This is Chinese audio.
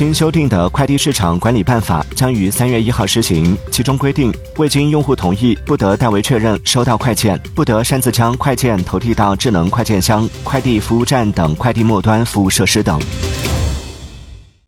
新修订的快递市场管理办法将于三月一号施行其中规定未经用户同意不得代为确认收到快件不得擅自将快件投递到智能快件箱快递服务站等快递末端服务设施等。